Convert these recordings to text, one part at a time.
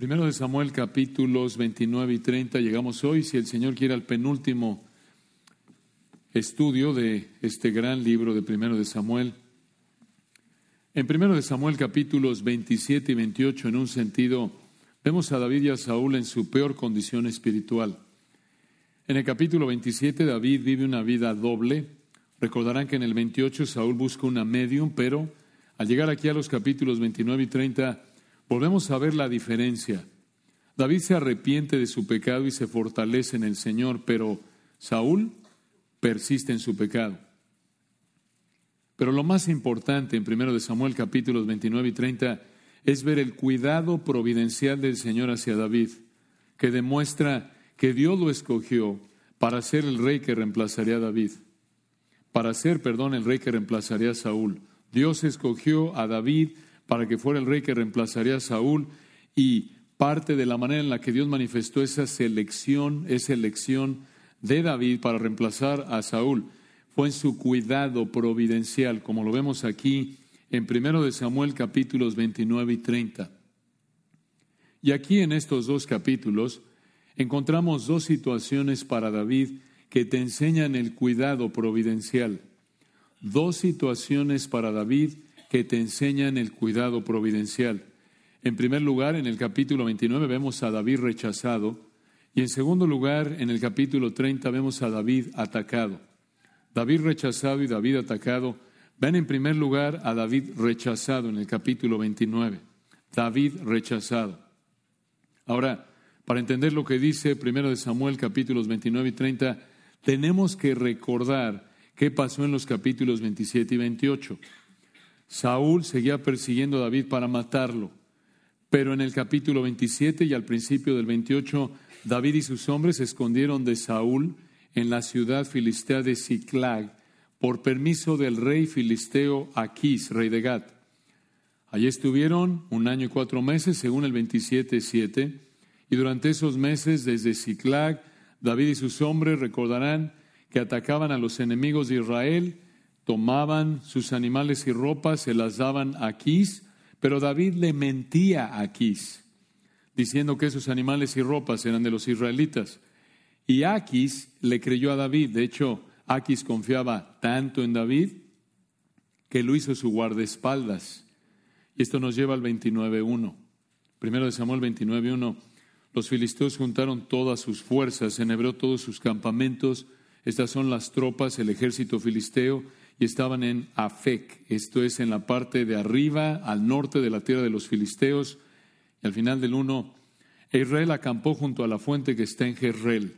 Primero de Samuel capítulos 29 y 30 llegamos hoy, si el Señor quiere, al penúltimo estudio de este gran libro de Primero de Samuel. En Primero de Samuel capítulos 27 y 28, en un sentido, vemos a David y a Saúl en su peor condición espiritual. En el capítulo 27 David vive una vida doble. Recordarán que en el 28 Saúl busca una medium, pero al llegar aquí a los capítulos 29 y 30, volvemos a ver la diferencia. David se arrepiente de su pecado y se fortalece en el Señor, pero Saúl persiste en su pecado. Pero lo más importante en 1 Samuel capítulos 29 y 30 es ver el cuidado providencial del Señor hacia David, que demuestra que Dios lo escogió para ser el rey que reemplazaría a David, para ser, perdón, el rey que reemplazaría a Saúl. Dios escogió a David para que fuera el rey que reemplazaría a Saúl y parte de la manera en la que Dios manifestó esa selección, esa elección de David para reemplazar a Saúl fue en su cuidado providencial, como lo vemos aquí en 1 de Samuel capítulos 29 y 30. Y aquí en estos dos capítulos encontramos dos situaciones para David que te enseñan el cuidado providencial. Dos situaciones para David que te enseñan el cuidado providencial. En primer lugar, en el capítulo 29 vemos a David rechazado y en segundo lugar, en el capítulo 30 vemos a David atacado. David rechazado y David atacado. Ven en primer lugar a David rechazado en el capítulo 29. David rechazado. Ahora, para entender lo que dice primero de Samuel capítulos 29 y 30, tenemos que recordar qué pasó en los capítulos 27 y 28. Saúl seguía persiguiendo a David para matarlo. Pero en el capítulo 27 y al principio del 28, David y sus hombres se escondieron de Saúl en la ciudad filistea de Ciclag por permiso del rey filisteo Aquís, rey de Gat. Allí estuvieron un año y cuatro meses, según el 27.7, y durante esos meses, desde Ciclag, David y sus hombres recordarán que atacaban a los enemigos de Israel tomaban sus animales y ropas, se las daban a Aquís, pero David le mentía a Aquís, diciendo que esos animales y ropas eran de los israelitas. Y Aquís le creyó a David. De hecho, Aquís confiaba tanto en David que lo hizo su guardaespaldas. Y esto nos lleva al 29.1. Primero de Samuel 29.1. Los filisteos juntaron todas sus fuerzas, enhebró todos sus campamentos. Estas son las tropas, el ejército filisteo y estaban en Afec, esto es en la parte de arriba, al norte de la tierra de los filisteos. Y al final del 1, Israel acampó junto a la fuente que está en Jezreel.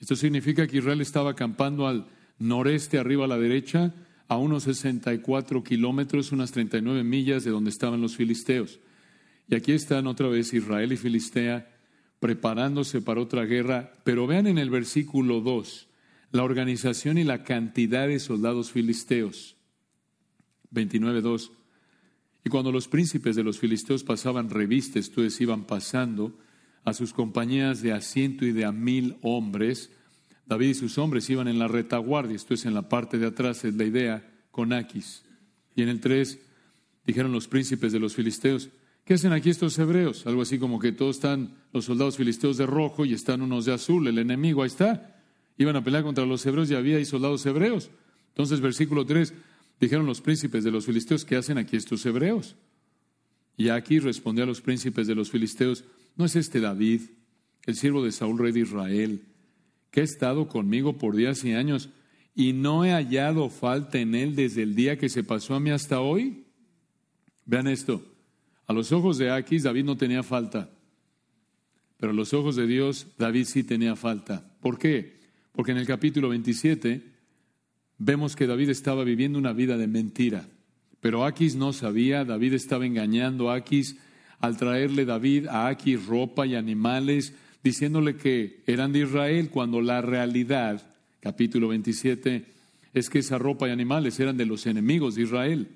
Esto significa que Israel estaba acampando al noreste, arriba a la derecha, a unos 64 kilómetros, unas 39 millas de donde estaban los filisteos. Y aquí están otra vez Israel y Filistea preparándose para otra guerra. Pero vean en el versículo 2, la organización y la cantidad de soldados filisteos. 29.2. Y cuando los príncipes de los filisteos pasaban revistas, esto iban pasando a sus compañías de asiento y de a mil hombres, David y sus hombres iban en la retaguardia, esto es en la parte de atrás, es la idea, con Aquis. Y en el 3 dijeron los príncipes de los filisteos, ¿qué hacen aquí estos hebreos? Algo así como que todos están los soldados filisteos de rojo y están unos de azul, el enemigo ahí está iban a pelear contra los hebreos y había ahí soldados hebreos. Entonces, versículo 3, dijeron los príncipes de los filisteos, ¿qué hacen aquí estos hebreos? Y aquí respondió a los príncipes de los filisteos, ¿no es este David, el siervo de Saúl, rey de Israel, que ha estado conmigo por días y años, y no he hallado falta en él desde el día que se pasó a mí hasta hoy? Vean esto, a los ojos de Aquis David no tenía falta, pero a los ojos de Dios David sí tenía falta. ¿Por qué? Porque en el capítulo 27 vemos que David estaba viviendo una vida de mentira. Pero Aquis no sabía, David estaba engañando a Aquis al traerle David a Aquis ropa y animales, diciéndole que eran de Israel, cuando la realidad, capítulo 27, es que esa ropa y animales eran de los enemigos de Israel.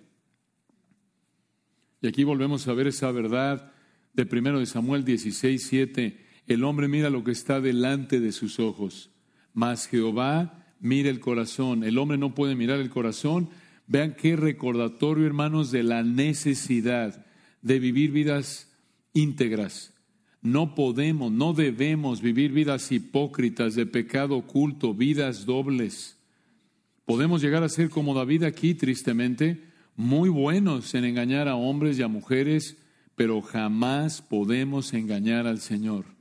Y aquí volvemos a ver esa verdad de primero de Samuel 16, 7. El hombre mira lo que está delante de sus ojos, mas Jehová mira el corazón. El hombre no puede mirar el corazón. Vean qué recordatorio, hermanos, de la necesidad de vivir vidas íntegras, no podemos, no debemos vivir vidas hipócritas de pecado oculto, vidas dobles. Podemos llegar a ser como David aquí, tristemente, muy buenos en engañar a hombres y a mujeres, pero jamás podemos engañar al Señor.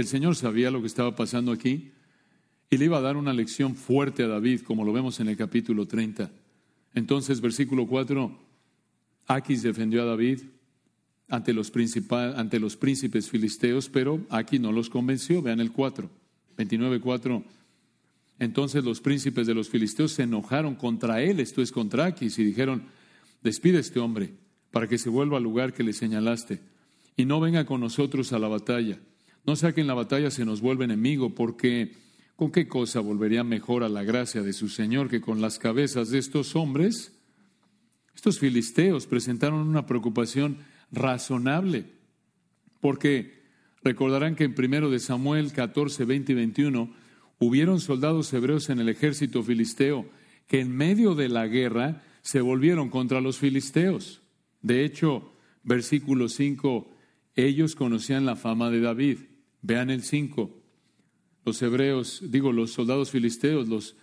El Señor sabía lo que estaba pasando aquí y le iba a dar una lección fuerte a David, como lo vemos en el capítulo 30. Entonces, versículo 4, Aquis defendió a David ante los, ante los príncipes filisteos, pero Aquis no los convenció. Vean el 4, 29, 4. Entonces los príncipes de los filisteos se enojaron contra él, esto es contra Aquis, y dijeron, despide a este hombre para que se vuelva al lugar que le señalaste y no venga con nosotros a la batalla. No sea que en la batalla se nos vuelva enemigo, porque ¿con qué cosa volvería mejor a la gracia de su Señor que con las cabezas de estos hombres? Estos filisteos presentaron una preocupación razonable, porque recordarán que en primero de Samuel 14, 20 y 21 hubieron soldados hebreos en el ejército filisteo que en medio de la guerra se volvieron contra los filisteos. De hecho, versículo 5, ellos conocían la fama de David. Vean el 5. Los hebreos, digo, los soldados filisteos, los,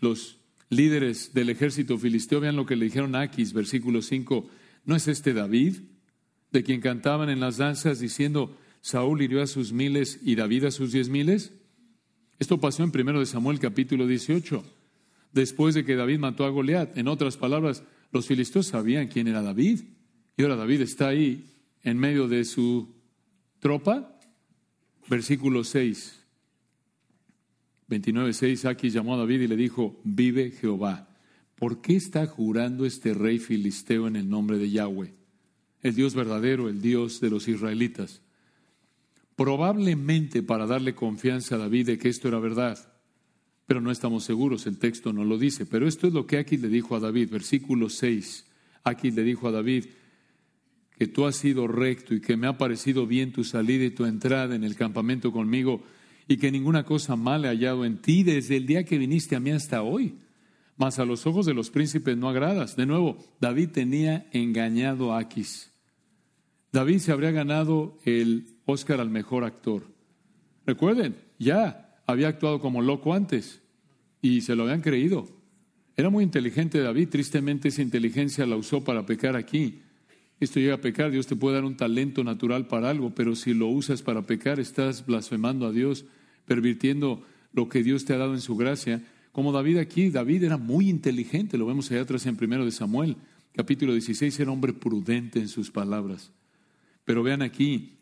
los líderes del ejército filisteo, vean lo que le dijeron a Aquis, versículo 5. ¿No es este David, de quien cantaban en las danzas diciendo, Saúl hirió a sus miles y David a sus diez miles? Esto pasó en 1 de Samuel capítulo 18, después de que David mató a Goliat. En otras palabras, los filisteos sabían quién era David. Y ahora David está ahí en medio de su tropa. Versículo 6. 29.6, Aquis llamó a David y le dijo, vive Jehová. ¿Por qué está jurando este rey filisteo en el nombre de Yahweh? El Dios verdadero, el Dios de los israelitas probablemente para darle confianza a David de que esto era verdad. Pero no estamos seguros, el texto no lo dice. Pero esto es lo que aquí le dijo a David, versículo 6. Aquí le dijo a David que tú has sido recto y que me ha parecido bien tu salida y tu entrada en el campamento conmigo y que ninguna cosa mala he hallado en ti desde el día que viniste a mí hasta hoy. Mas a los ojos de los príncipes no agradas. De nuevo, David tenía engañado a Aquis. David se habría ganado el Oscar al mejor actor. Recuerden, ya había actuado como loco antes y se lo habían creído. Era muy inteligente David, tristemente esa inteligencia la usó para pecar aquí. Esto llega a pecar, Dios te puede dar un talento natural para algo, pero si lo usas para pecar, estás blasfemando a Dios, pervirtiendo lo que Dios te ha dado en su gracia. Como David aquí, David era muy inteligente, lo vemos allá atrás en primero de Samuel, capítulo 16, era hombre prudente en sus palabras. Pero vean aquí,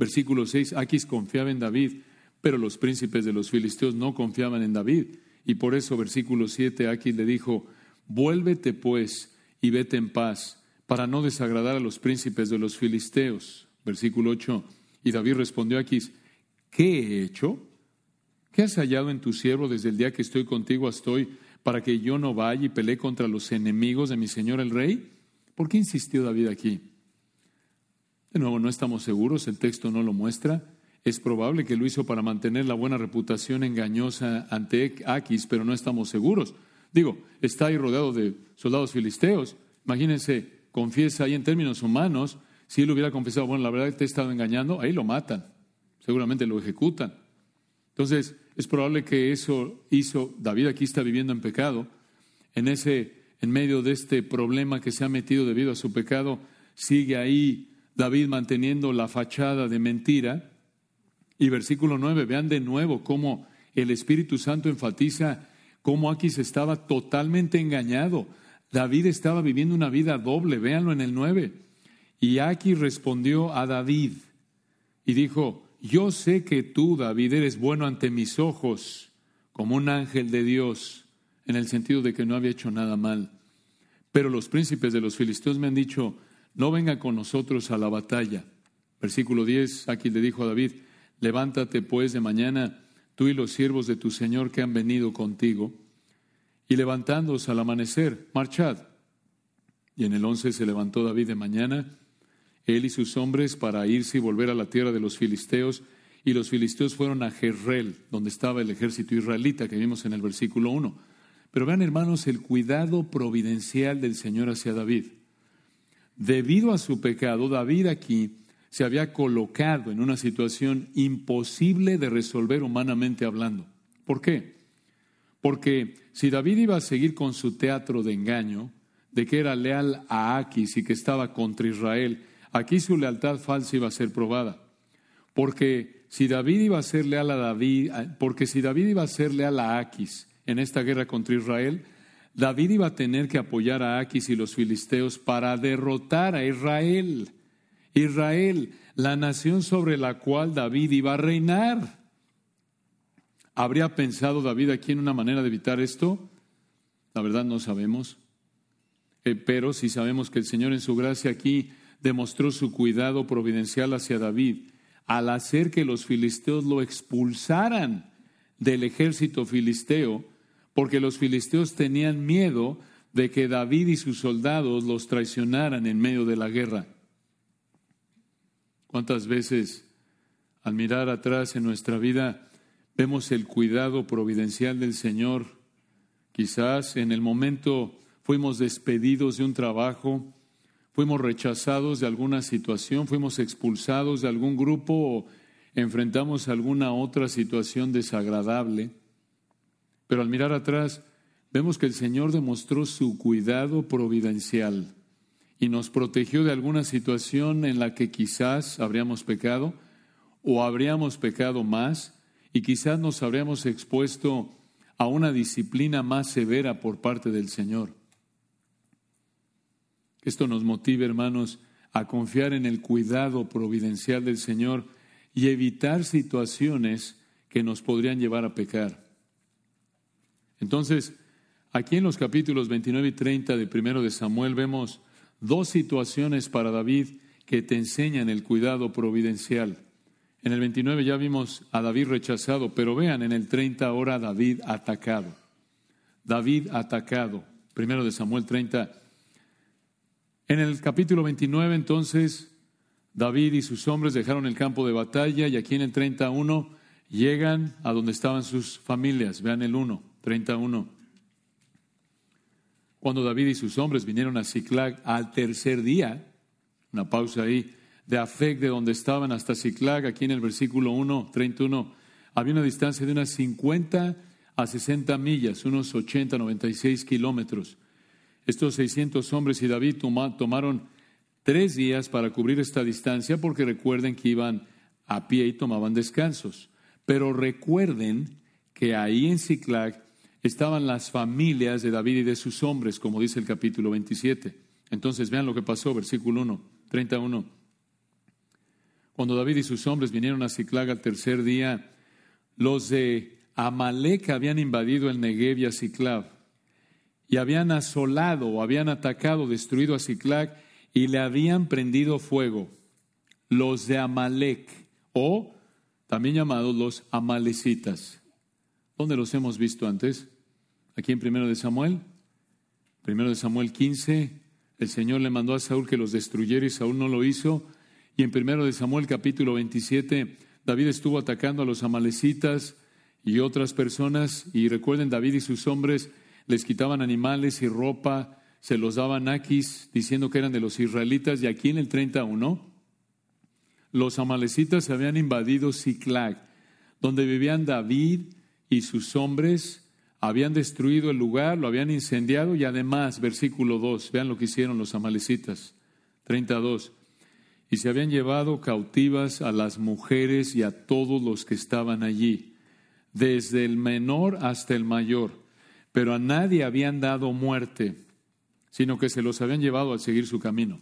Versículo 6, Aquis confiaba en David, pero los príncipes de los filisteos no confiaban en David. Y por eso, versículo 7, Aquis le dijo, vuélvete pues y vete en paz, para no desagradar a los príncipes de los filisteos. Versículo 8, y David respondió a Aquis, ¿qué he hecho? ¿Qué has hallado en tu siervo desde el día que estoy contigo hasta hoy, para que yo no vaya y pelee contra los enemigos de mi señor el rey? ¿Por qué insistió David aquí? De nuevo, no estamos seguros, el texto no lo muestra. Es probable que lo hizo para mantener la buena reputación engañosa ante Aquis, pero no estamos seguros. Digo, está ahí rodeado de soldados filisteos. Imagínense, confiesa ahí en términos humanos. Si él hubiera confesado, bueno, la verdad te he estado engañando, ahí lo matan. Seguramente lo ejecutan. Entonces, es probable que eso hizo. David aquí está viviendo en pecado. En ese, en medio de este problema que se ha metido debido a su pecado, sigue ahí David manteniendo la fachada de mentira. Y versículo 9, vean de nuevo cómo el Espíritu Santo enfatiza cómo aquí se estaba totalmente engañado. David estaba viviendo una vida doble, véanlo en el 9. Y aquí respondió a David y dijo, yo sé que tú, David, eres bueno ante mis ojos, como un ángel de Dios, en el sentido de que no había hecho nada mal. Pero los príncipes de los filisteos me han dicho, no venga con nosotros a la batalla. Versículo 10, aquí le dijo a David, levántate pues de mañana, tú y los siervos de tu Señor que han venido contigo, y levantándose al amanecer, marchad. Y en el 11 se levantó David de mañana, él y sus hombres, para irse y volver a la tierra de los filisteos, y los filisteos fueron a Jerrel, donde estaba el ejército israelita que vimos en el versículo 1. Pero vean, hermanos, el cuidado providencial del Señor hacia David. Debido a su pecado, David aquí se había colocado en una situación imposible de resolver humanamente hablando. ¿Por qué? Porque si David iba a seguir con su teatro de engaño, de que era leal a Aquis y que estaba contra Israel, aquí su lealtad falsa iba a ser probada. Porque si David iba a ser leal a David, porque si David iba a ser leal a Aquis en esta guerra contra Israel, David iba a tener que apoyar a Aquis y los filisteos para derrotar a Israel. Israel, la nación sobre la cual David iba a reinar. ¿Habría pensado David aquí en una manera de evitar esto? La verdad no sabemos. Eh, pero si sabemos que el Señor en su gracia aquí demostró su cuidado providencial hacia David al hacer que los filisteos lo expulsaran del ejército filisteo, porque los filisteos tenían miedo de que David y sus soldados los traicionaran en medio de la guerra. ¿Cuántas veces al mirar atrás en nuestra vida vemos el cuidado providencial del Señor? Quizás en el momento fuimos despedidos de un trabajo, fuimos rechazados de alguna situación, fuimos expulsados de algún grupo o enfrentamos alguna otra situación desagradable. Pero al mirar atrás, vemos que el Señor demostró su cuidado providencial y nos protegió de alguna situación en la que quizás habríamos pecado o habríamos pecado más y quizás nos habríamos expuesto a una disciplina más severa por parte del Señor. Esto nos motive, hermanos, a confiar en el cuidado providencial del Señor y evitar situaciones que nos podrían llevar a pecar. Entonces, aquí en los capítulos 29 y 30 de primero de Samuel vemos dos situaciones para David que te enseñan el cuidado providencial. En el 29 ya vimos a David rechazado, pero vean en el 30 ahora David atacado. David atacado. Primero de Samuel 30. En el capítulo 29 entonces David y sus hombres dejaron el campo de batalla y aquí en el 31 llegan a donde estaban sus familias. Vean el 1, 31. Cuando David y sus hombres vinieron a Ciclag al tercer día, una pausa ahí, de Afec, de donde estaban hasta Ciclag, aquí en el versículo 1, 31, había una distancia de unas 50 a 60 millas, unos 80, 96 kilómetros. Estos 600 hombres y David tomaron tres días para cubrir esta distancia porque recuerden que iban a pie y tomaban descansos. Pero recuerden que ahí en Ciclag estaban las familias de David y de sus hombres, como dice el capítulo 27. Entonces vean lo que pasó, versículo 1, 31. Cuando David y sus hombres vinieron a Ciclag al tercer día, los de Amalek habían invadido el Negev y a Ciclag y habían asolado habían atacado, destruido a Ciclag y le habían prendido fuego. Los de Amalek, o también llamados los amalecitas. ¿Dónde los hemos visto antes? Aquí en Primero de Samuel. Primero de Samuel 15, el Señor le mandó a Saúl que los destruyera y Saúl no lo hizo. Y en Primero de Samuel capítulo 27, David estuvo atacando a los amalecitas y otras personas. Y recuerden, David y sus hombres les quitaban animales y ropa, se los daban aquis, diciendo que eran de los israelitas. Y aquí en el 31, los amalecitas habían invadido Ciclag, donde vivían David, y sus hombres habían destruido el lugar, lo habían incendiado y además, versículo 2, vean lo que hicieron los amalecitas, 32, y se habían llevado cautivas a las mujeres y a todos los que estaban allí, desde el menor hasta el mayor, pero a nadie habían dado muerte, sino que se los habían llevado al seguir su camino.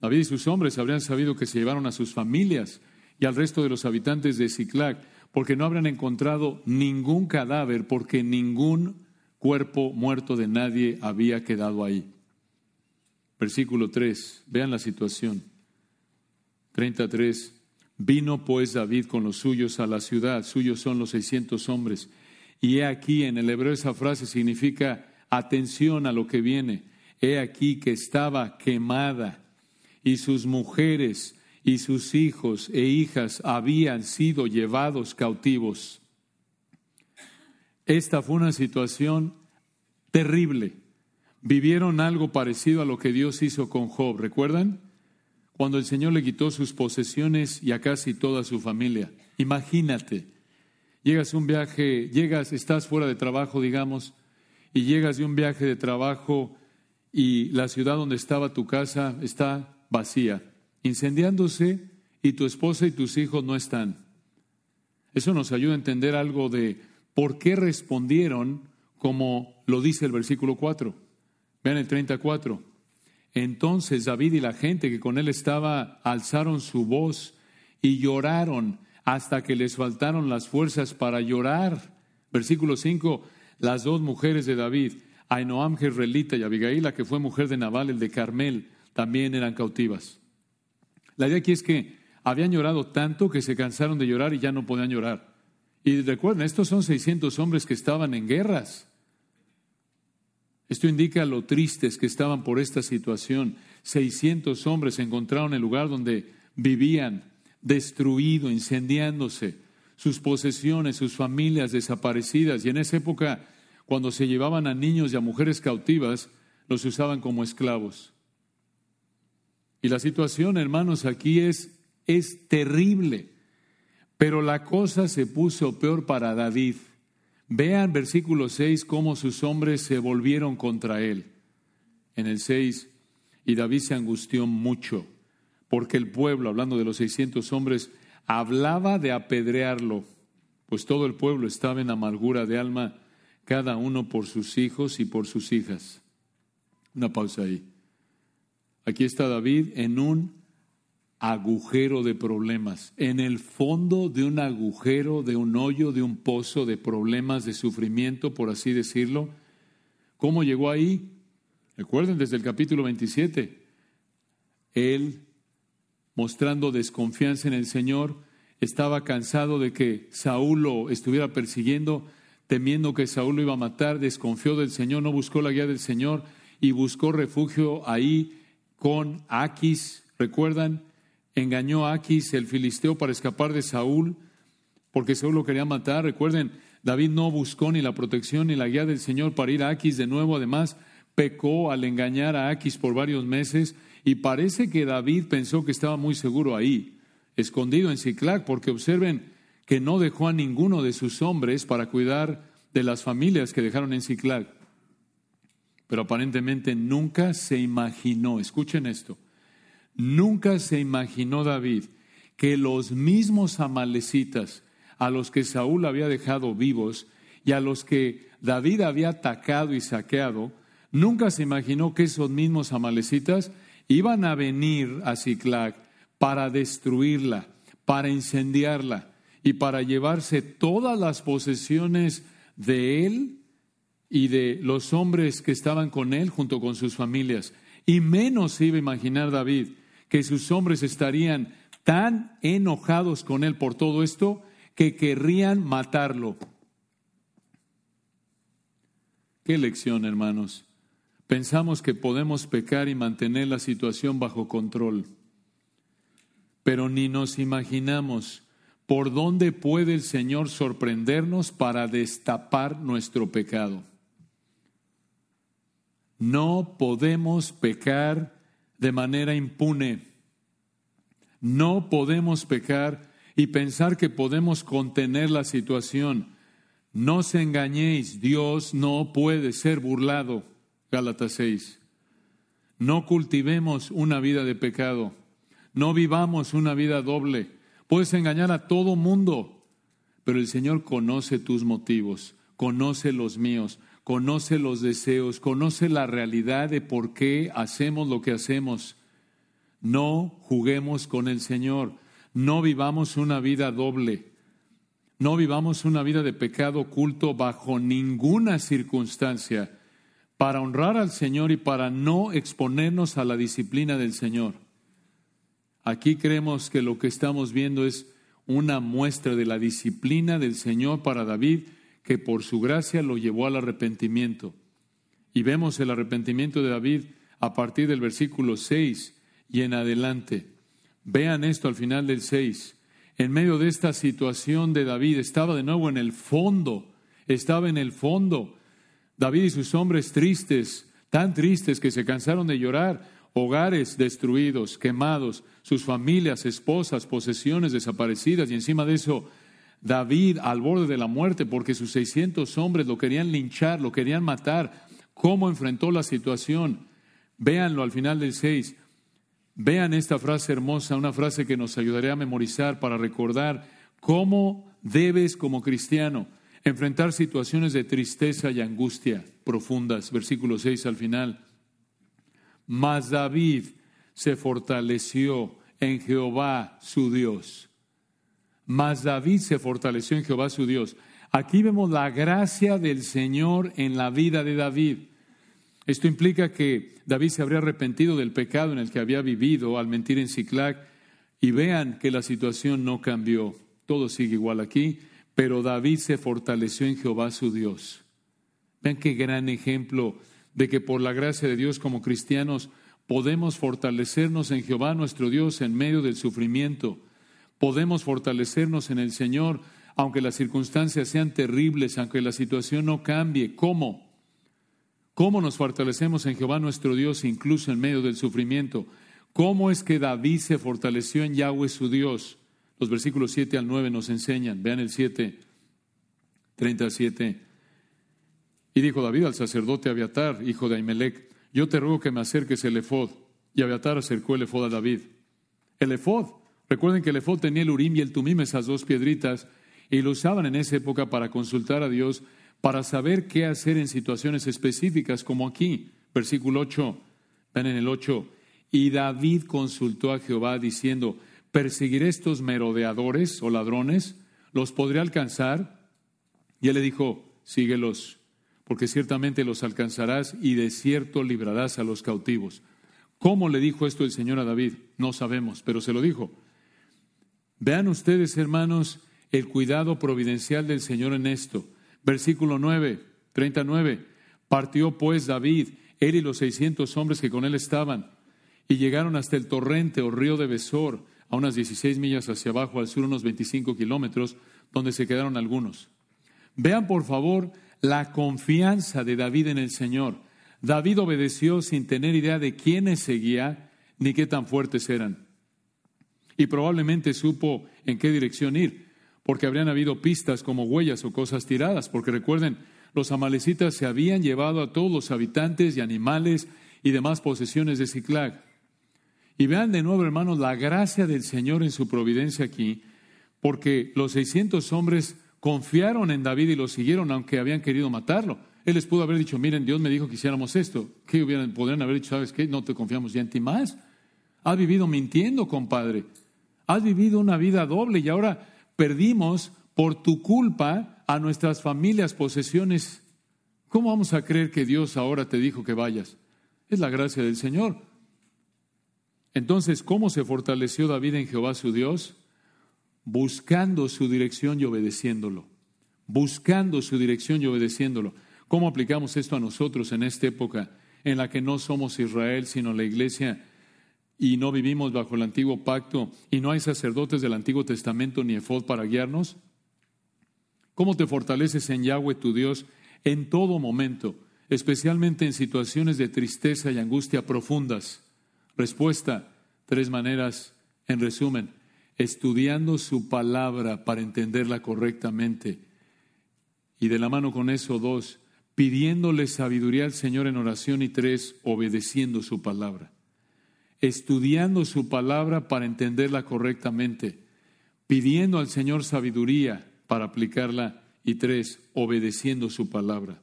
David y sus hombres habrían sabido que se llevaron a sus familias y al resto de los habitantes de Ciclac, porque no habrán encontrado ningún cadáver, porque ningún cuerpo muerto de nadie había quedado ahí. Versículo 3, vean la situación. 33. Vino pues David con los suyos a la ciudad, suyos son los 600 hombres. Y he aquí, en el hebreo esa frase significa atención a lo que viene. He aquí que estaba quemada y sus mujeres y sus hijos e hijas habían sido llevados cautivos. Esta fue una situación terrible. Vivieron algo parecido a lo que Dios hizo con Job, ¿recuerdan? Cuando el Señor le quitó sus posesiones y a casi toda su familia. Imagínate, llegas a un viaje, llegas, estás fuera de trabajo, digamos, y llegas de un viaje de trabajo y la ciudad donde estaba tu casa está vacía, incendiándose y tu esposa y tus hijos no están. Eso nos ayuda a entender algo de por qué respondieron como lo dice el versículo 4. Vean el 34. Entonces David y la gente que con él estaba alzaron su voz y lloraron hasta que les faltaron las fuerzas para llorar. Versículo 5. Las dos mujeres de David, Ainoam Jezreelita y Abigail, que fue mujer de Nabal, el de Carmel, también eran cautivas. La idea aquí es que habían llorado tanto que se cansaron de llorar y ya no podían llorar. Y recuerden, estos son 600 hombres que estaban en guerras. Esto indica lo tristes que estaban por esta situación. 600 hombres se encontraron en el lugar donde vivían, destruido, incendiándose, sus posesiones, sus familias desaparecidas. Y en esa época, cuando se llevaban a niños y a mujeres cautivas, los usaban como esclavos. Y la situación, hermanos, aquí es es terrible. Pero la cosa se puso peor para David. Vean versículo 6 cómo sus hombres se volvieron contra él. En el 6, y David se angustió mucho, porque el pueblo, hablando de los 600 hombres, hablaba de apedrearlo, pues todo el pueblo estaba en amargura de alma, cada uno por sus hijos y por sus hijas. Una pausa ahí. Aquí está David en un agujero de problemas, en el fondo de un agujero, de un hoyo, de un pozo de problemas, de sufrimiento, por así decirlo. ¿Cómo llegó ahí? Recuerden desde el capítulo 27, él mostrando desconfianza en el Señor, estaba cansado de que Saúl lo estuviera persiguiendo, temiendo que Saúl lo iba a matar, desconfió del Señor, no buscó la guía del Señor y buscó refugio ahí con Aquis, ¿recuerdan? Engañó a Aquis, el filisteo, para escapar de Saúl, porque Saúl lo quería matar. Recuerden, David no buscó ni la protección ni la guía del Señor para ir a Aquis de nuevo. Además, pecó al engañar a Aquis por varios meses y parece que David pensó que estaba muy seguro ahí, escondido en Ciclac, porque observen que no dejó a ninguno de sus hombres para cuidar de las familias que dejaron en Ciclac. Pero aparentemente nunca se imaginó, escuchen esto, Nunca se imaginó David que los mismos amalecitas a los que Saúl había dejado vivos y a los que David había atacado y saqueado, nunca se imaginó que esos mismos amalecitas iban a venir a Ciclac para destruirla, para incendiarla y para llevarse todas las posesiones de él y de los hombres que estaban con él junto con sus familias. Y menos iba a imaginar David que sus hombres estarían tan enojados con él por todo esto que querrían matarlo. Qué lección, hermanos. Pensamos que podemos pecar y mantener la situación bajo control, pero ni nos imaginamos por dónde puede el Señor sorprendernos para destapar nuestro pecado. No podemos pecar de manera impune. No podemos pecar y pensar que podemos contener la situación. No se engañéis, Dios no puede ser burlado. Gálatas 6. No cultivemos una vida de pecado. No vivamos una vida doble. Puedes engañar a todo mundo, pero el Señor conoce tus motivos, conoce los míos, conoce los deseos, conoce la realidad de por qué hacemos lo que hacemos. No juguemos con el Señor, no vivamos una vida doble, no vivamos una vida de pecado oculto bajo ninguna circunstancia para honrar al Señor y para no exponernos a la disciplina del Señor. Aquí creemos que lo que estamos viendo es una muestra de la disciplina del Señor para David que por su gracia lo llevó al arrepentimiento. Y vemos el arrepentimiento de David a partir del versículo 6 y en adelante. Vean esto al final del 6. En medio de esta situación de David, estaba de nuevo en el fondo, estaba en el fondo. David y sus hombres tristes, tan tristes que se cansaron de llorar, hogares destruidos, quemados, sus familias, esposas, posesiones desaparecidas y encima de eso David al borde de la muerte porque sus 600 hombres lo querían linchar, lo querían matar. ¿Cómo enfrentó la situación? Véanlo al final del 6. Vean esta frase hermosa, una frase que nos ayudaría a memorizar para recordar cómo debes como cristiano enfrentar situaciones de tristeza y angustia profundas. Versículo 6 al final. Mas David se fortaleció en Jehová su Dios. Mas David se fortaleció en Jehová su Dios. Aquí vemos la gracia del Señor en la vida de David. Esto implica que David se habría arrepentido del pecado en el que había vivido al mentir en Ciclac y vean que la situación no cambió. Todo sigue igual aquí, pero David se fortaleció en Jehová su Dios. Vean qué gran ejemplo de que por la gracia de Dios como cristianos podemos fortalecernos en Jehová nuestro Dios en medio del sufrimiento. Podemos fortalecernos en el Señor aunque las circunstancias sean terribles, aunque la situación no cambie. ¿Cómo? ¿Cómo nos fortalecemos en Jehová nuestro Dios incluso en medio del sufrimiento? ¿Cómo es que David se fortaleció en Yahweh su Dios? Los versículos 7 al 9 nos enseñan. Vean el 7, 37. Y dijo David al sacerdote Abiatar, hijo de Ahimelech, yo te ruego que me acerques el efod. Y Abiatar acercó el efod a David. El efod, recuerden que el tenía el urim y el tumim, esas dos piedritas, y lo usaban en esa época para consultar a Dios, para saber qué hacer en situaciones específicas, como aquí, versículo 8, ven en el 8, y David consultó a Jehová diciendo, ¿perseguiré estos merodeadores o ladrones? ¿Los podré alcanzar? Y él le dijo, síguelos porque ciertamente los alcanzarás y de cierto librarás a los cautivos. ¿Cómo le dijo esto el Señor a David? No sabemos, pero se lo dijo. Vean ustedes, hermanos, el cuidado providencial del Señor en esto. Versículo 9, 39. Partió pues David, él y los seiscientos hombres que con él estaban, y llegaron hasta el torrente o río de Besor, a unas 16 millas hacia abajo, al sur unos 25 kilómetros, donde se quedaron algunos. Vean, por favor, la confianza de David en el Señor. David obedeció sin tener idea de quiénes seguía ni qué tan fuertes eran. Y probablemente supo en qué dirección ir, porque habrían habido pistas como huellas o cosas tiradas, porque recuerden, los amalecitas se habían llevado a todos los habitantes y animales y demás posesiones de Ciclag. Y vean de nuevo, hermanos, la gracia del Señor en su providencia aquí, porque los 600 hombres confiaron en David y lo siguieron aunque habían querido matarlo. Él les pudo haber dicho, miren, Dios me dijo que hiciéramos esto. ¿Qué hubieran, podrían haber dicho, sabes qué? No te confiamos ya en ti más. Has vivido mintiendo, compadre. Has vivido una vida doble y ahora perdimos por tu culpa a nuestras familias, posesiones. ¿Cómo vamos a creer que Dios ahora te dijo que vayas? Es la gracia del Señor. Entonces, ¿cómo se fortaleció David en Jehová su Dios? buscando su dirección y obedeciéndolo. Buscando su dirección y obedeciéndolo. ¿Cómo aplicamos esto a nosotros en esta época en la que no somos Israel, sino la iglesia y no vivimos bajo el antiguo pacto y no hay sacerdotes del Antiguo Testamento ni efod para guiarnos? ¿Cómo te fortaleces en Yahweh tu Dios en todo momento, especialmente en situaciones de tristeza y angustia profundas? Respuesta, tres maneras en resumen estudiando su palabra para entenderla correctamente. Y de la mano con eso, dos, pidiéndole sabiduría al Señor en oración y tres, obedeciendo su palabra. Estudiando su palabra para entenderla correctamente, pidiendo al Señor sabiduría para aplicarla y tres, obedeciendo su palabra.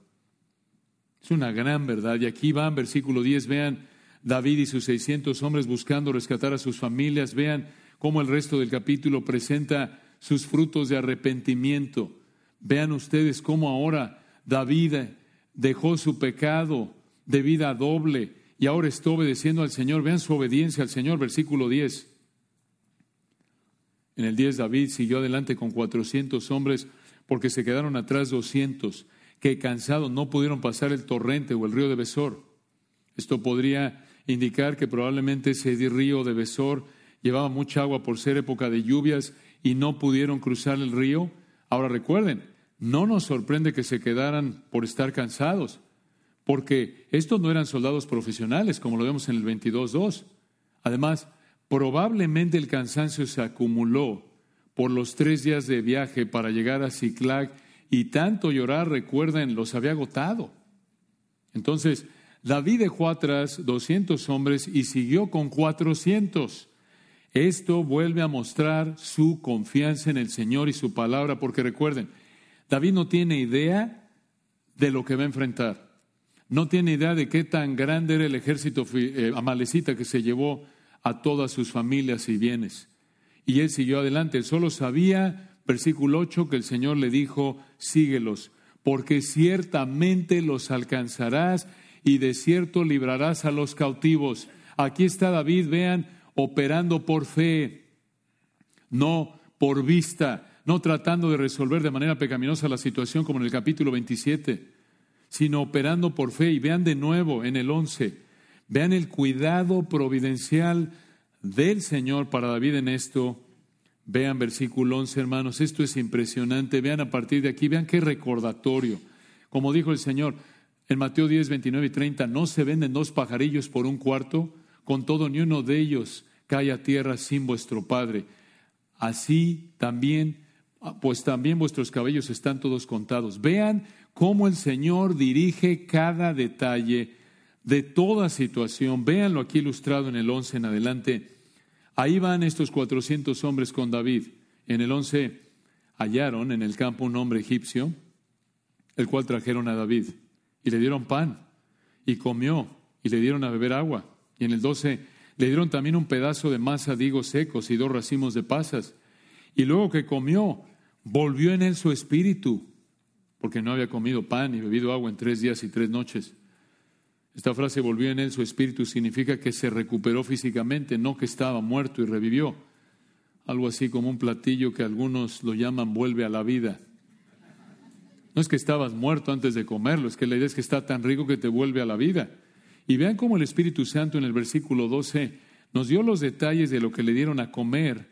Es una gran verdad. Y aquí van, versículo 10, vean David y sus 600 hombres buscando rescatar a sus familias, vean cómo el resto del capítulo presenta sus frutos de arrepentimiento. Vean ustedes cómo ahora David dejó su pecado de vida doble y ahora está obedeciendo al Señor. Vean su obediencia al Señor, versículo 10. En el 10 David siguió adelante con 400 hombres porque se quedaron atrás 200 que cansados no pudieron pasar el torrente o el río de Besor. Esto podría indicar que probablemente ese río de Besor llevaba mucha agua por ser época de lluvias y no pudieron cruzar el río. Ahora recuerden, no nos sorprende que se quedaran por estar cansados, porque estos no eran soldados profesionales, como lo vemos en el 22.2. Además, probablemente el cansancio se acumuló por los tres días de viaje para llegar a Ciclag y tanto llorar, recuerden, los había agotado. Entonces, David dejó atrás 200 hombres y siguió con 400. Esto vuelve a mostrar su confianza en el Señor y su palabra, porque recuerden, David no tiene idea de lo que va a enfrentar. No tiene idea de qué tan grande era el ejército eh, amalecita que se llevó a todas sus familias y bienes. Y él siguió adelante. Él solo sabía, versículo 8, que el Señor le dijo, síguelos, porque ciertamente los alcanzarás y de cierto librarás a los cautivos. Aquí está David, vean, operando por fe, no por vista, no tratando de resolver de manera pecaminosa la situación como en el capítulo 27 sino operando por fe. Y vean de nuevo en el 11, vean el cuidado providencial del Señor para David en esto. Vean versículo 11, hermanos, esto es impresionante. Vean a partir de aquí, vean qué recordatorio. Como dijo el Señor en Mateo 10, 29 y 30, no se venden dos pajarillos por un cuarto, con todo ni uno de ellos cae a tierra sin vuestro Padre. Así también, pues también vuestros cabellos están todos contados. Vean cómo el Señor dirige cada detalle de toda situación. Véanlo aquí ilustrado en el 11 en adelante. Ahí van estos 400 hombres con David. En el 11 hallaron en el campo un hombre egipcio, el cual trajeron a David y le dieron pan y comió y le dieron a beber agua. Y en el 12 le dieron también un pedazo de masa de higos secos y dos racimos de pasas. Y luego que comió, volvió en él su espíritu porque no había comido pan y bebido agua en tres días y tres noches. Esta frase volvió en él su espíritu significa que se recuperó físicamente, no que estaba muerto y revivió. Algo así como un platillo que algunos lo llaman vuelve a la vida. No es que estabas muerto antes de comerlo, es que la idea es que está tan rico que te vuelve a la vida. Y vean cómo el Espíritu Santo en el versículo 12 nos dio los detalles de lo que le dieron a comer.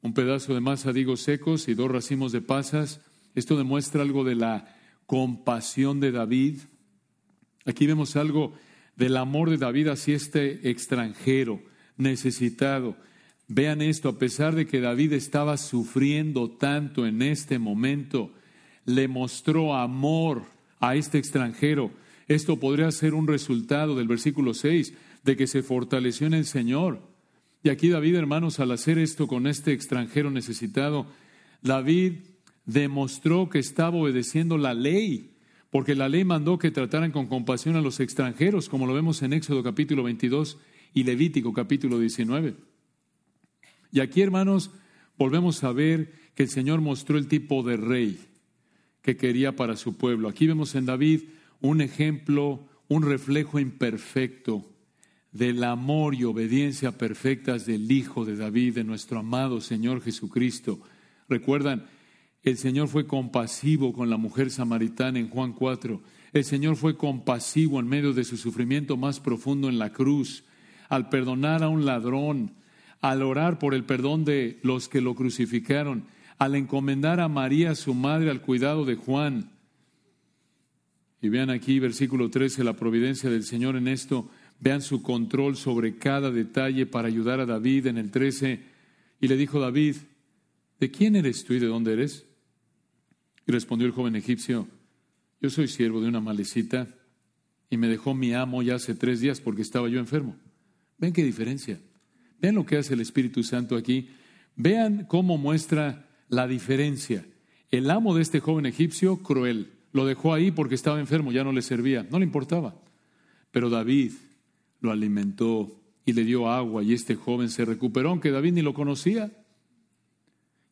Un pedazo de masa de higos secos y dos racimos de pasas, esto demuestra algo de la compasión de David. Aquí vemos algo del amor de David hacia este extranjero necesitado. Vean esto, a pesar de que David estaba sufriendo tanto en este momento, le mostró amor a este extranjero. Esto podría ser un resultado del versículo 6, de que se fortaleció en el Señor. Y aquí David, hermanos, al hacer esto con este extranjero necesitado, David demostró que estaba obedeciendo la ley, porque la ley mandó que trataran con compasión a los extranjeros, como lo vemos en Éxodo capítulo 22 y Levítico capítulo 19. Y aquí, hermanos, volvemos a ver que el Señor mostró el tipo de rey que quería para su pueblo. Aquí vemos en David un ejemplo, un reflejo imperfecto del amor y obediencia perfectas del Hijo de David, de nuestro amado Señor Jesucristo. Recuerdan, el Señor fue compasivo con la mujer samaritana en Juan 4. El Señor fue compasivo en medio de su sufrimiento más profundo en la cruz, al perdonar a un ladrón, al orar por el perdón de los que lo crucificaron, al encomendar a María, su madre, al cuidado de Juan. Y vean aquí, versículo 13, la providencia del Señor en esto. Vean su control sobre cada detalle para ayudar a David en el 13. Y le dijo David, ¿de quién eres tú y de dónde eres? Y respondió el joven egipcio, yo soy siervo de una malecita y me dejó mi amo ya hace tres días porque estaba yo enfermo. Ven qué diferencia. Vean lo que hace el Espíritu Santo aquí. Vean cómo muestra la diferencia. El amo de este joven egipcio, cruel, lo dejó ahí porque estaba enfermo, ya no le servía, no le importaba. Pero David lo alimentó y le dio agua y este joven se recuperó, aunque David ni lo conocía.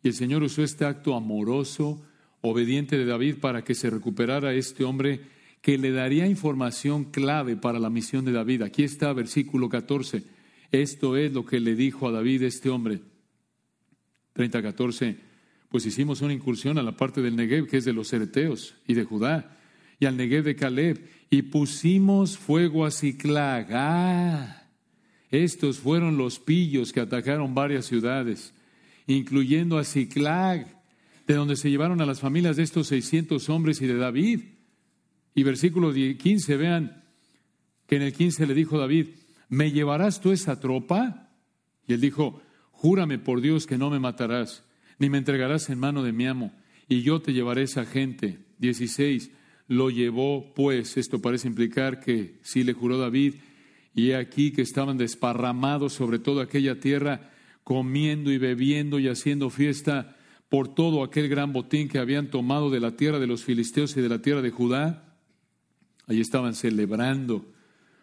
Y el Señor usó este acto amoroso obediente de David para que se recuperara este hombre que le daría información clave para la misión de David. Aquí está versículo 14. Esto es lo que le dijo a David este hombre. 30, 14. Pues hicimos una incursión a la parte del Negev, que es de los Ereteos y de Judá, y al Negev de Caleb, y pusimos fuego a Ciclag. Ah, estos fueron los pillos que atacaron varias ciudades, incluyendo a Ciclag de donde se llevaron a las familias de estos 600 hombres y de David. Y versículo 15, vean que en el 15 le dijo David, ¿me llevarás tú esa tropa? Y él dijo, júrame por Dios que no me matarás, ni me entregarás en mano de mi amo, y yo te llevaré esa gente. 16, lo llevó pues, esto parece implicar que sí le juró David, y aquí que estaban desparramados sobre toda aquella tierra, comiendo y bebiendo y haciendo fiesta por todo aquel gran botín que habían tomado de la tierra de los filisteos y de la tierra de Judá. Allí estaban celebrando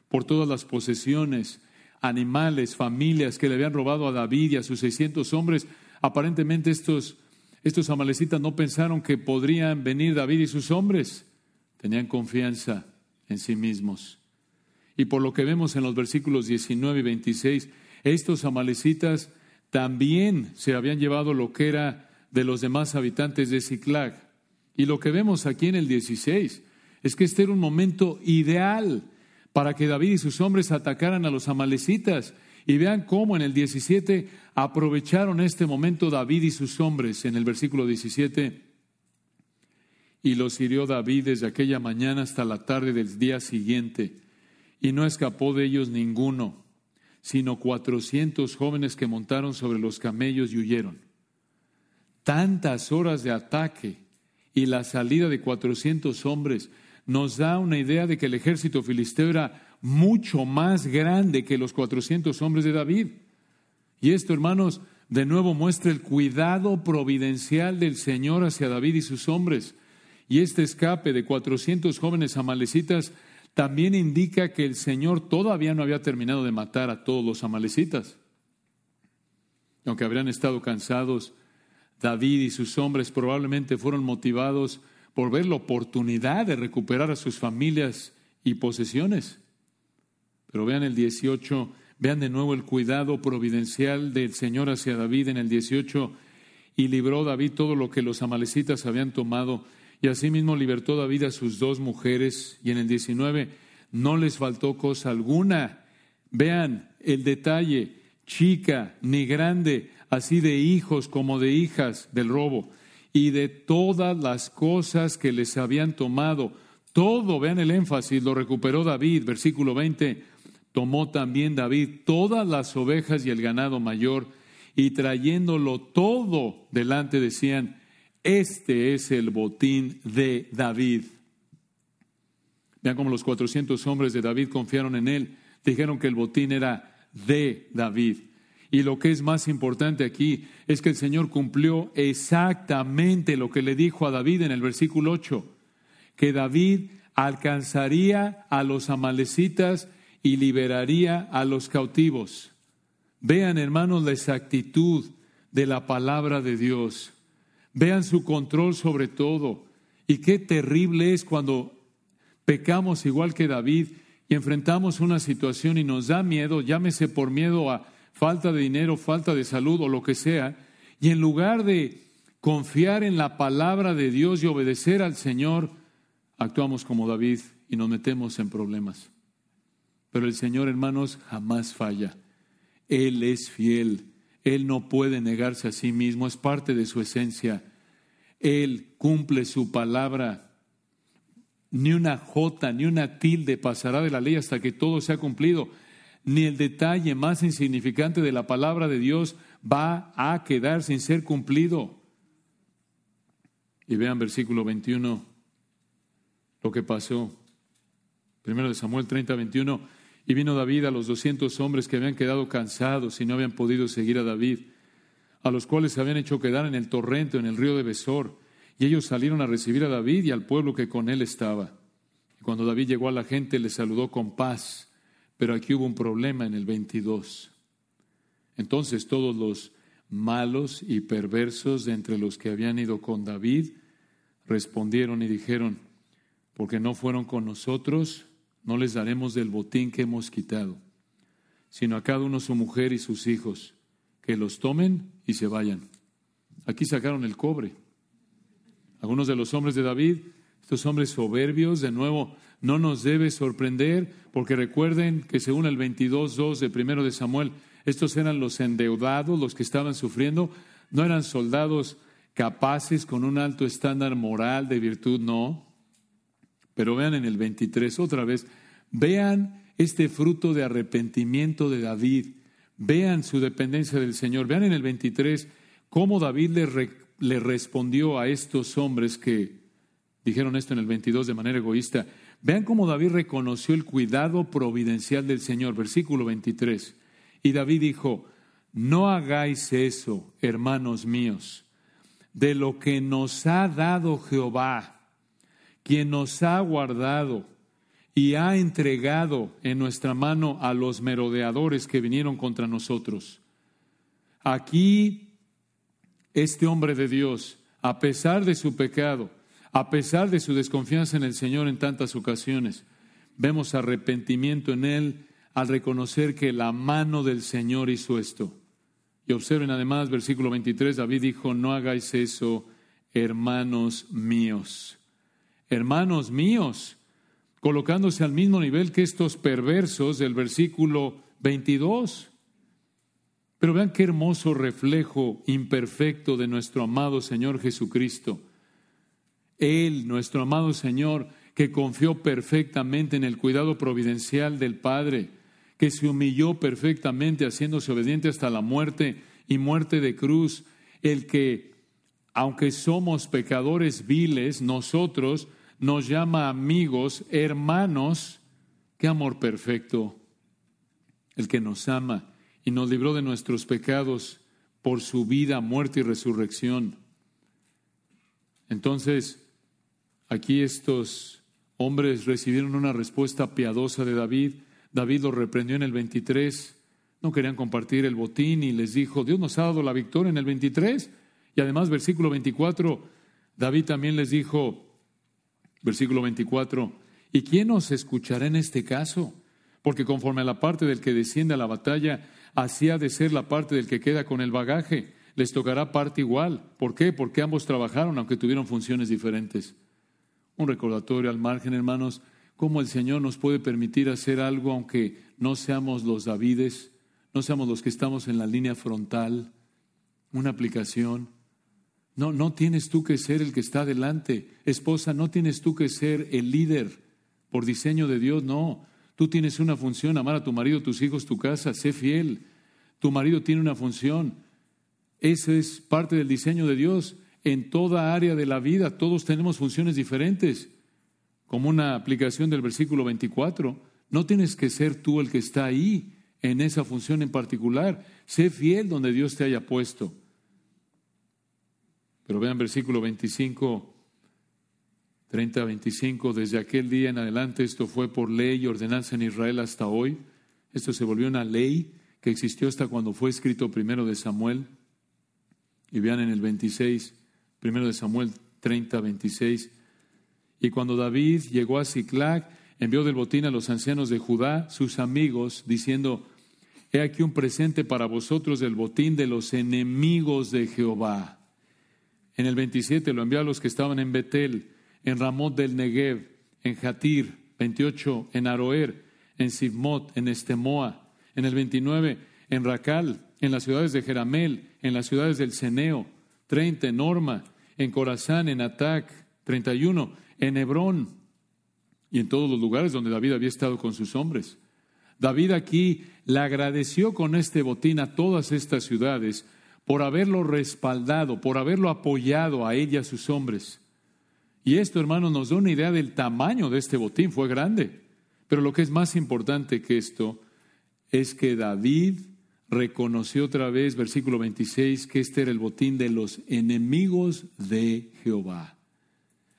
por todas las posesiones, animales, familias que le habían robado a David y a sus 600 hombres. Aparentemente estos, estos amalecitas no pensaron que podrían venir David y sus hombres. Tenían confianza en sí mismos. Y por lo que vemos en los versículos 19 y 26, estos amalecitas también se habían llevado lo que era de los demás habitantes de Ciclag. Y lo que vemos aquí en el 16 es que este era un momento ideal para que David y sus hombres atacaran a los amalecitas. Y vean cómo en el 17 aprovecharon este momento David y sus hombres. En el versículo 17, y los hirió David desde aquella mañana hasta la tarde del día siguiente y no escapó de ellos ninguno, sino cuatrocientos jóvenes que montaron sobre los camellos y huyeron. Tantas horas de ataque y la salida de cuatrocientos hombres nos da una idea de que el ejército filisteo era mucho más grande que los cuatrocientos hombres de David. Y esto, hermanos, de nuevo muestra el cuidado providencial del Señor hacia David y sus hombres. Y este escape de cuatrocientos jóvenes amalecitas también indica que el Señor todavía no había terminado de matar a todos los amalecitas. Aunque habrían estado cansados, David y sus hombres probablemente fueron motivados por ver la oportunidad de recuperar a sus familias y posesiones. Pero vean el 18, vean de nuevo el cuidado providencial del Señor hacia David en el 18, y libró David todo lo que los amalecitas habían tomado y asimismo libertó David a sus dos mujeres y en el 19 no les faltó cosa alguna. Vean el detalle, chica ni grande, así de hijos como de hijas del robo, y de todas las cosas que les habían tomado. Todo, vean el énfasis, lo recuperó David, versículo 20, tomó también David todas las ovejas y el ganado mayor, y trayéndolo todo delante decían, este es el botín de David. Vean cómo los 400 hombres de David confiaron en él. Dijeron que el botín era de David. Y lo que es más importante aquí es que el Señor cumplió exactamente lo que le dijo a David en el versículo 8, que David alcanzaría a los amalecitas y liberaría a los cautivos. Vean, hermanos, la exactitud de la palabra de Dios. Vean su control sobre todo. Y qué terrible es cuando pecamos igual que David y enfrentamos una situación y nos da miedo, llámese por miedo a falta de dinero, falta de salud o lo que sea, y en lugar de confiar en la palabra de Dios y obedecer al Señor, actuamos como David y nos metemos en problemas. Pero el Señor, hermanos, jamás falla. Él es fiel. Él no puede negarse a sí mismo, es parte de su esencia. Él cumple su palabra. Ni una jota, ni una tilde pasará de la ley hasta que todo sea cumplido. Ni el detalle más insignificante de la palabra de Dios va a quedar sin ser cumplido. Y vean versículo 21, lo que pasó. Primero de Samuel 30, 21. Y vino David a los doscientos hombres que habían quedado cansados y no habían podido seguir a David, a los cuales se habían hecho quedar en el torrente, en el río de Besor. Y ellos salieron a recibir a David y al pueblo que con él estaba. Y cuando David llegó a la gente, le saludó con paz. Pero aquí hubo un problema en el 22. Entonces todos los malos y perversos de entre los que habían ido con David respondieron y dijeron, porque no fueron con nosotros, no les daremos del botín que hemos quitado, sino a cada uno su mujer y sus hijos, que los tomen y se vayan. Aquí sacaron el cobre. Algunos de los hombres de David, estos hombres soberbios, de nuevo, no nos debe sorprender, porque recuerden que según el 22.2 de primero de Samuel, estos eran los endeudados, los que estaban sufriendo, no eran soldados capaces con un alto estándar moral de virtud, no. Pero vean en el 23 otra vez, vean este fruto de arrepentimiento de David, vean su dependencia del Señor, vean en el 23 cómo David le, le respondió a estos hombres que dijeron esto en el 22 de manera egoísta. Vean cómo David reconoció el cuidado providencial del Señor, versículo 23. Y David dijo, no hagáis eso, hermanos míos, de lo que nos ha dado Jehová, quien nos ha guardado y ha entregado en nuestra mano a los merodeadores que vinieron contra nosotros. Aquí, este hombre de Dios, a pesar de su pecado, a pesar de su desconfianza en el Señor en tantas ocasiones, vemos arrepentimiento en él al reconocer que la mano del Señor hizo esto. Y observen además, versículo 23, David dijo, no hagáis eso, hermanos míos. Hermanos míos, colocándose al mismo nivel que estos perversos del versículo 22. Pero vean qué hermoso reflejo imperfecto de nuestro amado Señor Jesucristo. Él, nuestro amado Señor, que confió perfectamente en el cuidado providencial del Padre, que se humilló perfectamente haciéndose obediente hasta la muerte y muerte de cruz, el que, aunque somos pecadores viles, nosotros nos llama amigos, hermanos, qué amor perfecto, el que nos ama y nos libró de nuestros pecados por su vida, muerte y resurrección. Entonces, aquí estos hombres recibieron una respuesta piadosa de David. David los reprendió en el 23. No querían compartir el botín y les dijo, Dios nos ha dado la victoria en el 23. Y además, versículo 24, David también les dijo, Versículo 24. ¿Y quién nos escuchará en este caso? Porque conforme a la parte del que desciende a la batalla, así ha de ser la parte del que queda con el bagaje. Les tocará parte igual. ¿Por qué? Porque ambos trabajaron, aunque tuvieron funciones diferentes. Un recordatorio al margen, hermanos, cómo el Señor nos puede permitir hacer algo aunque no seamos los Davides, no seamos los que estamos en la línea frontal. Una aplicación. No, no tienes tú que ser el que está adelante. Esposa, no tienes tú que ser el líder por diseño de Dios, no. Tú tienes una función, amar a tu marido, tus hijos, tu casa, sé fiel. Tu marido tiene una función. Eso es parte del diseño de Dios. En toda área de la vida todos tenemos funciones diferentes. Como una aplicación del versículo 24, no tienes que ser tú el que está ahí en esa función en particular. Sé fiel donde Dios te haya puesto. Pero vean versículo 25, 30 25, desde aquel día en adelante esto fue por ley y ordenanza en Israel hasta hoy. Esto se volvió una ley que existió hasta cuando fue escrito primero de Samuel. Y vean en el 26, primero de Samuel 30, 26. Y cuando David llegó a Ciclac, envió del botín a los ancianos de Judá, sus amigos, diciendo, He aquí un presente para vosotros del botín de los enemigos de Jehová. En el 27 lo envió a los que estaban en Betel, en Ramot del Negev, en Jatir, 28 en Aroer, en Sibmot, en Estemoa, en el 29 en Racal, en las ciudades de Jeramel, en las ciudades del Ceneo, 30 en Norma, en Corazán, en Atac, 31 en Hebrón y en todos los lugares donde David había estado con sus hombres. David aquí le agradeció con este botín a todas estas ciudades por haberlo respaldado, por haberlo apoyado a ella, a sus hombres. Y esto, hermanos, nos da una idea del tamaño de este botín, fue grande. Pero lo que es más importante que esto es que David reconoció otra vez, versículo 26, que este era el botín de los enemigos de Jehová.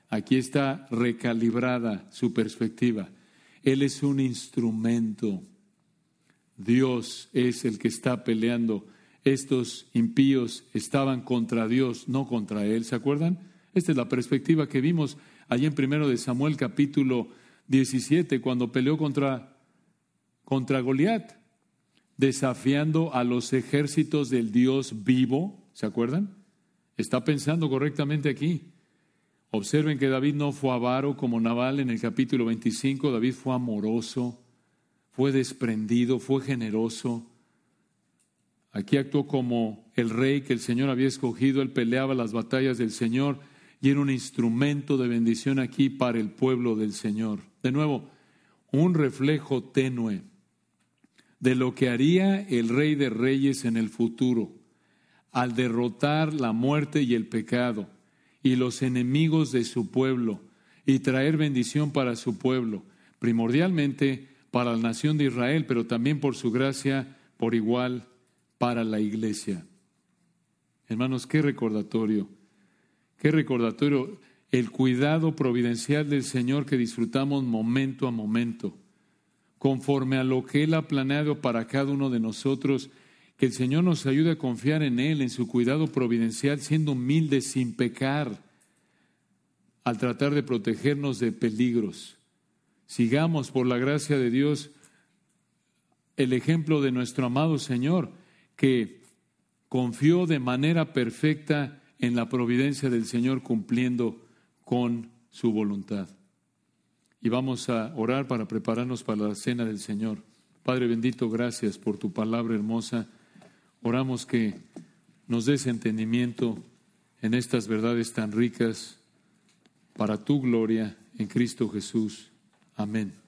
Aquí está recalibrada su perspectiva. Él es un instrumento. Dios es el que está peleando estos impíos estaban contra Dios, no contra Él. ¿Se acuerdan? Esta es la perspectiva que vimos allí en primero de Samuel capítulo 17, cuando peleó contra, contra Goliat, desafiando a los ejércitos del Dios vivo. ¿Se acuerdan? Está pensando correctamente aquí. Observen que David no fue avaro como Naval en el capítulo 25, David fue amoroso, fue desprendido, fue generoso Aquí actuó como el rey que el Señor había escogido, él peleaba las batallas del Señor y era un instrumento de bendición aquí para el pueblo del Señor. De nuevo, un reflejo tenue de lo que haría el Rey de Reyes en el futuro al derrotar la muerte y el pecado y los enemigos de su pueblo y traer bendición para su pueblo, primordialmente para la nación de Israel, pero también por su gracia por igual para la iglesia. Hermanos, qué recordatorio, qué recordatorio el cuidado providencial del Señor que disfrutamos momento a momento, conforme a lo que Él ha planeado para cada uno de nosotros, que el Señor nos ayude a confiar en Él, en su cuidado providencial, siendo humildes, sin pecar, al tratar de protegernos de peligros. Sigamos, por la gracia de Dios, el ejemplo de nuestro amado Señor, que confió de manera perfecta en la providencia del Señor cumpliendo con su voluntad. Y vamos a orar para prepararnos para la cena del Señor. Padre bendito, gracias por tu palabra hermosa. Oramos que nos des entendimiento en estas verdades tan ricas para tu gloria en Cristo Jesús. Amén.